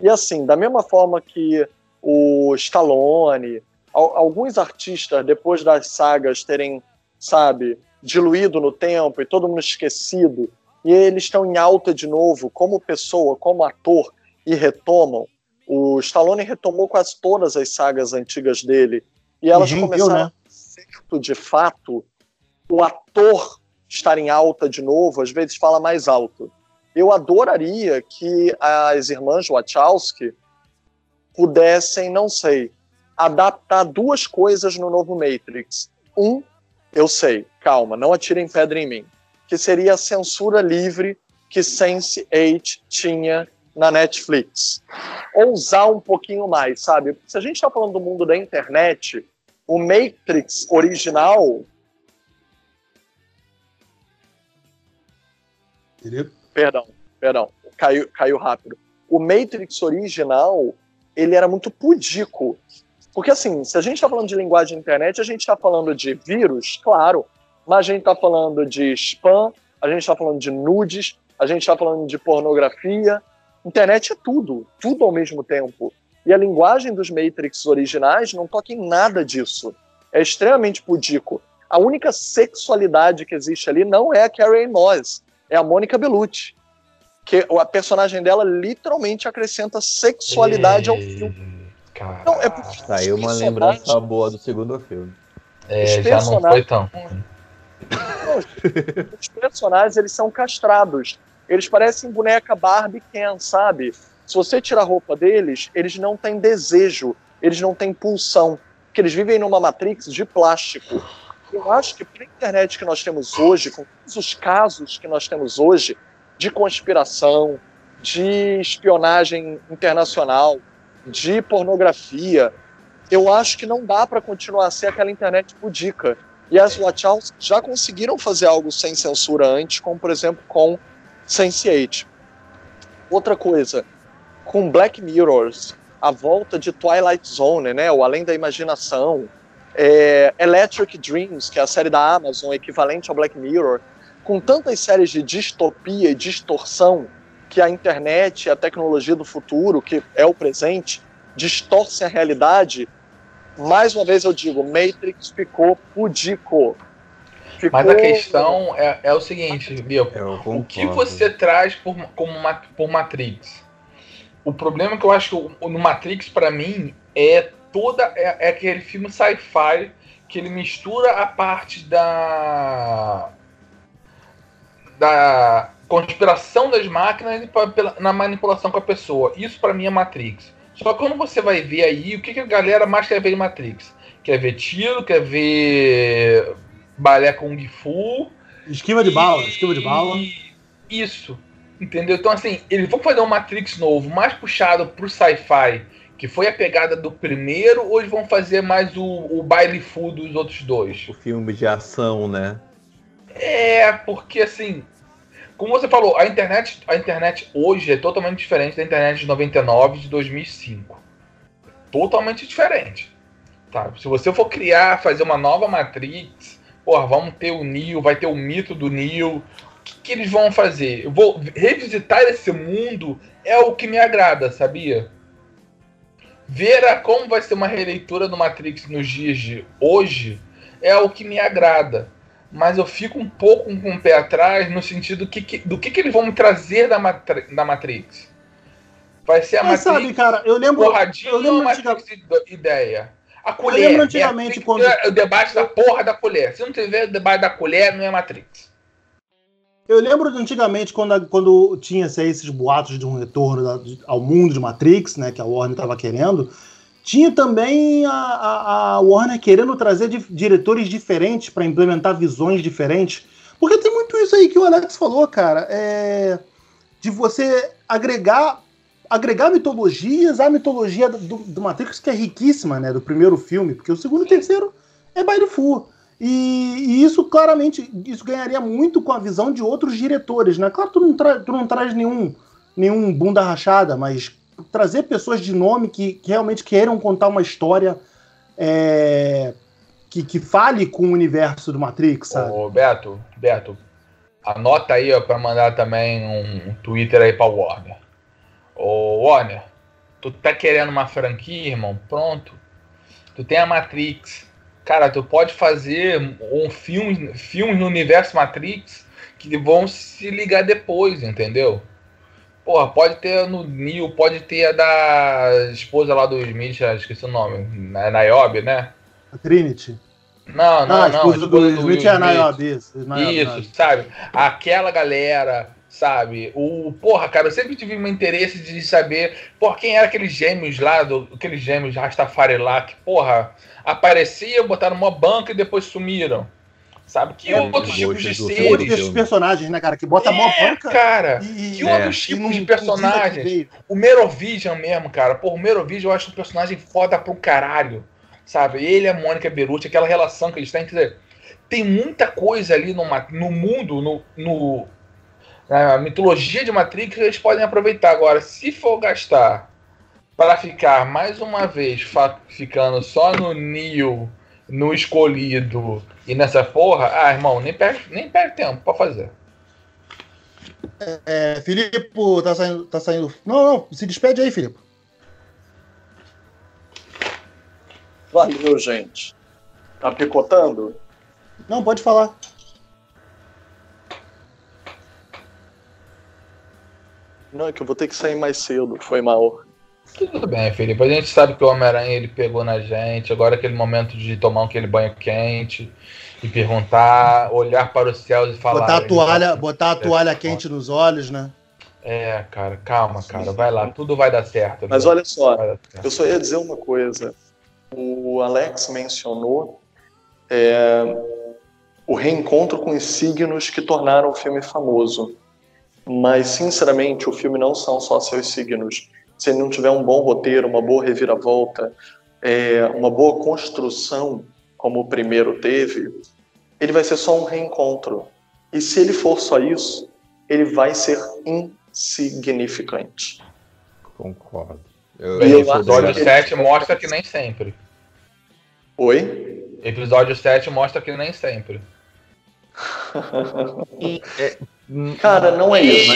E assim, da mesma forma que o Stallone, alguns artistas, depois das sagas terem, sabe, diluído no tempo e todo mundo esquecido, e eles estão em alta de novo, como pessoa, como ator, e retomam. O Stallone retomou quase todas as sagas antigas dele, e elas e começaram, né? certo, de fato, o ator estar em alta de novo, às vezes fala mais alto. Eu adoraria que as irmãs Wachowski pudessem, não sei, adaptar duas coisas no novo Matrix. Um, eu sei, calma, não atirem pedra em mim que seria a censura livre que Sense8 tinha na Netflix. Ousar um pouquinho mais, sabe? Se a gente está falando do mundo da internet, o Matrix original. Perdão, perdão, caiu, caiu rápido. O Matrix original, ele era muito pudico. Porque, assim, se a gente está falando de linguagem de internet, a gente está falando de vírus, claro, mas a gente está falando de spam, a gente está falando de nudes, a gente está falando de pornografia. Internet é tudo, tudo ao mesmo tempo. E a linguagem dos Matrix originais não toca em nada disso. É extremamente pudico. A única sexualidade que existe ali não é a Carrie Moss, é a Mônica Bellucci. Que a personagem dela literalmente acrescenta sexualidade ao filme. Cara, não, é porque saiu uma lembrança boa do segundo filme. É, já não foi tão. os personagens, eles são castrados. Eles parecem boneca Barbie Ken, sabe? Se você tirar a roupa deles, eles não têm desejo, eles não têm pulsão, porque eles vivem numa matrix de plástico. Eu acho que para a internet que nós temos hoje, com todos os casos que nós temos hoje de conspiração, de espionagem internacional, de pornografia, eu acho que não dá para continuar a ser aquela internet pudica. E as Watchouts já conseguiram fazer algo sem censura antes, como por exemplo com Sense8. Outra coisa, com Black Mirrors, a volta de Twilight Zone, né, o Além da Imaginação, é, Electric Dreams, que é a série da Amazon, equivalente ao Black Mirror, com tantas séries de distopia e distorção que a internet e a tecnologia do futuro, que é o presente, distorcem a realidade, mais uma vez eu digo, Matrix ficou pudico. Ficou... Mas a questão é, é o seguinte, Bill, o que você traz por, como por Matrix? O problema que eu acho que no Matrix, para mim, é toda. É, é aquele filme sci-fi que ele mistura a parte da. Da conspiração das máquinas na manipulação com a pessoa. Isso para mim é Matrix. Só que quando você vai ver aí, o que, que a galera mais quer ver em Matrix? Quer ver tiro, quer ver balé Kung Fu. Esquiva de bala, esquiva de bala. Isso. Entendeu? Então, assim, eles vão fazer um Matrix novo, mais puxado pro sci-fi, que foi a pegada do primeiro, ou eles vão fazer mais o, o baile fu dos outros dois? O filme de ação, né? É, porque assim, como você falou, a internet, a internet hoje é totalmente diferente da internet de 99 de 2005. Totalmente diferente. Tá? Se você for criar, fazer uma nova Matrix, porra, vamos ter o Neo, vai ter o mito do Neo, que, que eles vão fazer? Eu vou revisitar esse mundo é o que me agrada, sabia? Ver como vai ser uma releitura do Matrix nos dias de hoje é o que me agrada. Mas eu fico um pouco com o pé atrás no sentido que, que, do que, que eles vão me trazer da, Matri da Matrix. Vai ser a Mas Matrix sabe, cara, eu lembro. porradinha eu lembro antiga- Matrix ide- ideia? A colher. lembro antigamente é, tem que quando- o debate da porra da colher. Se não tiver o debate da colher, não é Matrix. Eu lembro de antigamente, quando, quando tinha assim, esses boatos de um retorno da- de- ao mundo de Matrix, né, que a Warner estava querendo, tinha também a, a- Warner querendo trazer di- diretores diferentes para implementar visões diferentes. Porque tem muito isso aí que o Alex falou, cara, é, de você agregar agregar mitologias à mitologia do, do Matrix, que é riquíssima, né, do primeiro filme, porque o segundo e terceiro é baile fu. E, e isso claramente isso ganharia muito com a visão de outros diretores, né? Claro, tu não, tu não traz nenhum, nenhum bunda rachada, mas trazer pessoas de nome que, que realmente queiram contar uma história é, que, que fale com o universo do Matrix, sabe? Ô, Beto, Beto, anota aí ó, pra mandar também um Twitter aí pra Warner. Ô, Warner, tu tá querendo uma franquia, irmão? Pronto. Tu tem a Matrix. Cara, tu pode fazer um filme, filmes no universo Matrix que vão se ligar depois, entendeu? Porra, pode ter no Neo, pode ter a da esposa lá do Smith, ah, esqueci o nome, Na- Niobe, né? A Trinity. Não, não, ah, a não. esposa do Will Smith é a. Niobe, isso. Niobe, Isso, Niobe. sabe? Aquela galera, sabe? O, porra, cara, eu sempre tive um interesse de saber, porra, quem era aqueles gêmeos lá, do, aqueles gêmeos Rastafari lá, que, porra, apareciam, botaram uma banca e depois sumiram. Sabe? Que É, outros eu tipos de outros seres. desses personagens, né, cara? Que bota a mão É, banca cara. e, Que e- outros tipos não- de personagens? O Merovision mesmo, cara. Porra, o Merovision eu acho um personagem foda pro caralho. Sabe? Ele e a Mônica Beruti, aquela relação que eles têm. Quer dizer, tem muita coisa ali no, ma- no mundo, no, no- na mitologia de Matrix que eles podem aproveitar. Agora, se for gastar para ficar mais uma vez ficando só no Neo, no escolhido e nessa porra, ah, irmão, nem perde, nem perde tempo pra fazer. É, Filipe tá saindo, tá saindo. Não, não, se despede aí, Filipe. Valeu, gente. Tá picotando? Não, pode falar. Não, é que eu vou ter que sair mais cedo. Foi mal. Tudo bem, Felipe. A gente sabe que o Homem-Aranha ele pegou na gente. Agora é aquele momento de tomar aquele banho quente e perguntar, olhar para os céus e falar. botar a toalha, tá- botar a toalha quente nos olhos, né? É, cara, calma, cara. Vai lá, tudo vai dar certo. Mas viu? olha só, eu só ia dizer uma coisa. O Alex mencionou é, o reencontro com os signos que tornaram o filme famoso. Mas, sinceramente, o filme não são só seus signos. Se ele não tiver um bom roteiro, uma boa reviravolta, é, uma boa construção, como o primeiro teve, ele vai ser só um reencontro. E se ele for só isso, ele vai ser insignificante. Concordo. Eu, E eu acho Episódio que- 7 mostra que nem sempre. Oi? Episódio 7 mostra que nem sempre. Cara, não é isso.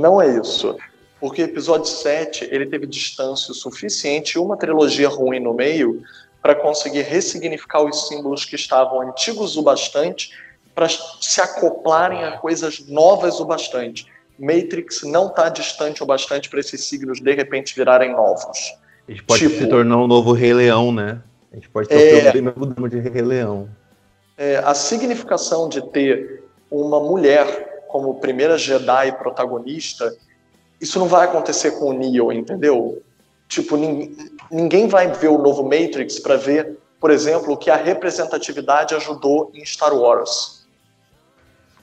Não é isso. Porque episódio 7, ele teve distância o suficiente e uma trilogia ruim no meio para conseguir ressignificar os símbolos que estavam antigos o bastante para se acoplarem a coisas novas o bastante. Matrix não está distante o bastante para esses signos de repente virarem novos. A gente pode Tipo- se tornar um novo Rei Leão, né? A gente pode ter É. o mesmo de Rei Leão. É, a significação de ter uma mulher como primeira Jedi protagonista, isso não vai acontecer com o Neo, entendeu? Tipo, nin- ninguém vai ver o novo Matrix para ver por exemplo, que a representatividade ajudou em Star Wars.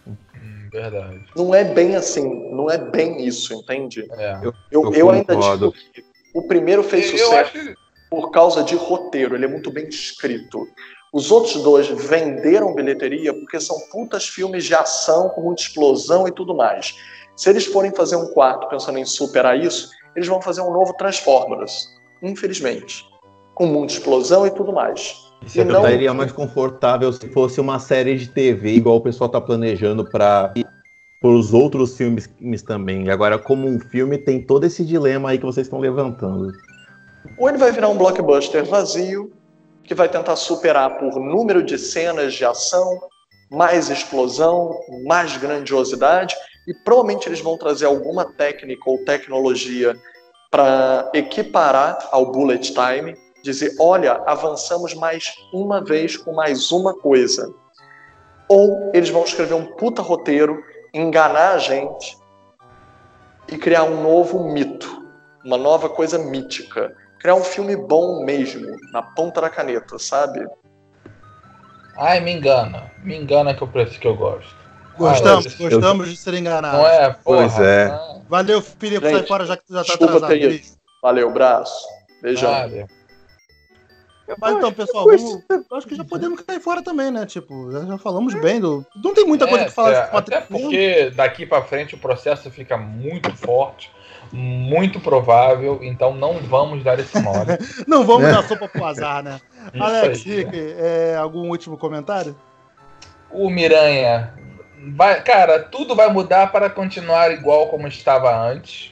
Hum, verdade. Não é bem assim, não é bem isso, entende? É. Eu, Eu eu ainda digo que o primeiro fez sucesso acho por causa de roteiro, ele é muito bem escrito. Os outros dois venderam bilheteria porque são putas filmes de ação com muita explosão e tudo mais. Se eles forem fazer um quarto pensando em superar isso, eles vão fazer um novo Transformers, infelizmente, com muita explosão e tudo mais. Isso E não- seria mais confortável se fosse uma série de TV, igual o pessoal tá planejando para os outros filmes também. Agora, como um filme, tem todo esse dilema aí que vocês estão levantando. Ou ele vai virar um blockbuster vazio, que vai tentar superar por número de cenas de ação, mais explosão, mais grandiosidade, e provavelmente eles vão trazer alguma técnica ou tecnologia para equiparar ao bullet time, dizer, olha, avançamos mais uma vez com mais uma coisa. Ou eles vão escrever um puta roteiro, enganar a gente e criar um novo mito, uma nova coisa mítica criar um filme bom mesmo, na ponta da caneta, sabe? Ai, me engana. Me engana que eu preço que eu gosto. Gostamos, Ah, gostamos de ser enganados. Não é? Porra, Pois é. ah, Valeu, Filipe, sai fora já que tu já tá desculpa atrasado. ter. Valeu, braço. Beijão. Mas então, pessoal, vamos, acho que já podemos cair fora também, né? Tipo, já, já falamos bem do. Não tem muita coisa É, pra falar é, até porque daqui pra frente o processo fica muito forte, muito provável, então não vamos dar esse mole. Não vamos É. dar sopa pro azar, né? Isso Alex, aí. Rick, é, algum último comentário? O Miranha, vai, cara, tudo vai mudar para continuar igual como estava antes.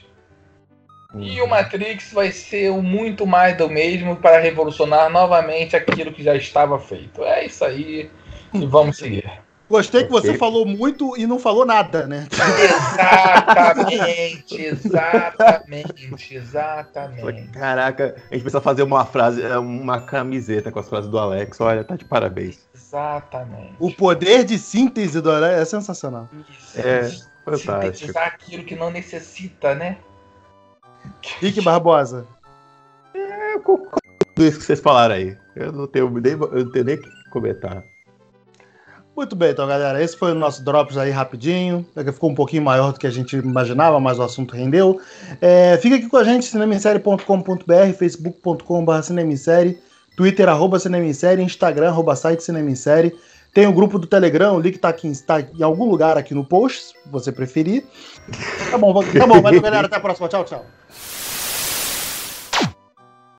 E o Matrix vai ser o muito mais do mesmo para revolucionar novamente aquilo que já estava feito. É isso aí. E vamos seguir. Gostei que você falou muito e não falou nada, né? Exatamente, exatamente, exatamente. Caraca, a gente precisa fazer uma frase, uma camiseta com as frases do Alex. Olha, tá de parabéns. Exatamente. O poder de síntese do Aranha é sensacional. Isso. É, fantástico. Sintetizar aquilo que não necessita, né? Rick Barbosa. Eu concordo com tudo isso que vocês falaram aí. Eu não tenho nem, eu não tenho nem o que comentar. Muito bem, então, galera. Esse foi o nosso Drops aí rapidinho. Ficou um pouquinho maior do que a gente imaginava, mas o assunto rendeu. É, fica aqui com a gente, cinemissérie.com.br, facebook.com.br cinemissérie, twitter, arroba cinemissérie, instagram, arroba site cinemissérie. Tem o grupo do Telegram, o link tá, aqui, tá em algum lugar aqui no post, se você preferir. Tá bom, tá bom. Valeu, galera. Até a próxima. Tchau, tchau.